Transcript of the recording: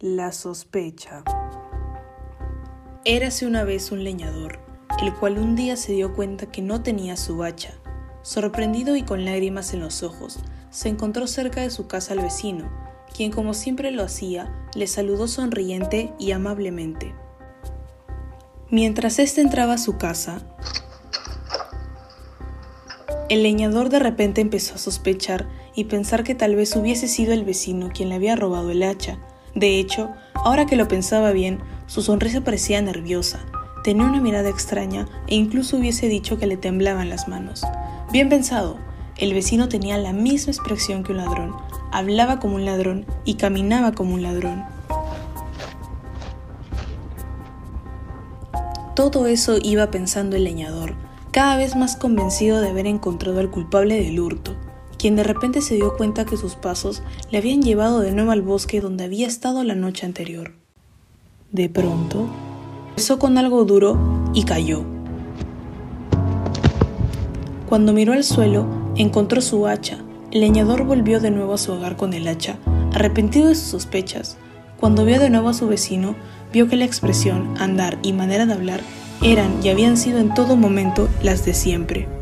La sospecha. Érase una vez un leñador, el cual un día se dio cuenta que no tenía su hacha. Sorprendido y con lágrimas en los ojos, se encontró cerca de su casa al vecino, quien como siempre lo hacía, le saludó sonriente y amablemente. Mientras éste entraba a su casa, el leñador de repente empezó a sospechar y pensar que tal vez hubiese sido el vecino quien le había robado el hacha, de hecho, ahora que lo pensaba bien, su sonrisa parecía nerviosa, tenía una mirada extraña e incluso hubiese dicho que le temblaban las manos. Bien pensado, el vecino tenía la misma expresión que un ladrón, hablaba como un ladrón y caminaba como un ladrón. Todo eso iba pensando el leñador, cada vez más convencido de haber encontrado al culpable del hurto quien de repente se dio cuenta que sus pasos le habían llevado de nuevo al bosque donde había estado la noche anterior. De pronto, empezó con algo duro y cayó. Cuando miró al suelo, encontró su hacha. El leñador volvió de nuevo a su hogar con el hacha, arrepentido de sus sospechas. Cuando vio de nuevo a su vecino, vio que la expresión, andar y manera de hablar eran y habían sido en todo momento las de siempre.